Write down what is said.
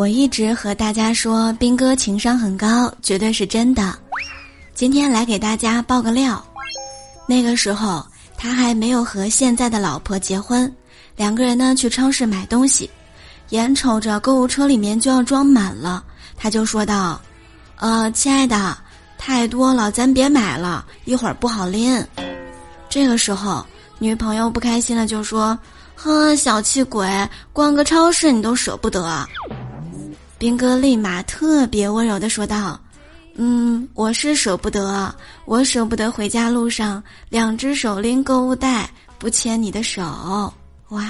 我一直和大家说，兵哥情商很高，绝对是真的。今天来给大家爆个料，那个时候他还没有和现在的老婆结婚，两个人呢去超市买东西，眼瞅着购物车里面就要装满了，他就说道：“呃，亲爱的，太多了，咱别买了，一会儿不好拎。”这个时候，女朋友不开心了，就说：“呵，小气鬼，逛个超市你都舍不得。”兵哥立马特别温柔的说道：“嗯，我是舍不得，我舍不得回家路上两只手拎购物袋，不牵你的手。”哇！